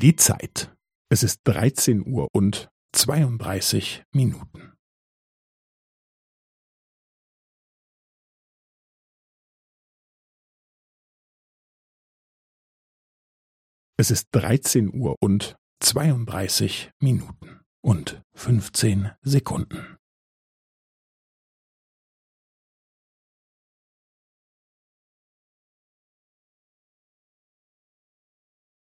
Die Zeit. Es ist 13 Uhr und 32 Minuten. Es ist 13 Uhr und 32 Minuten und 15 Sekunden.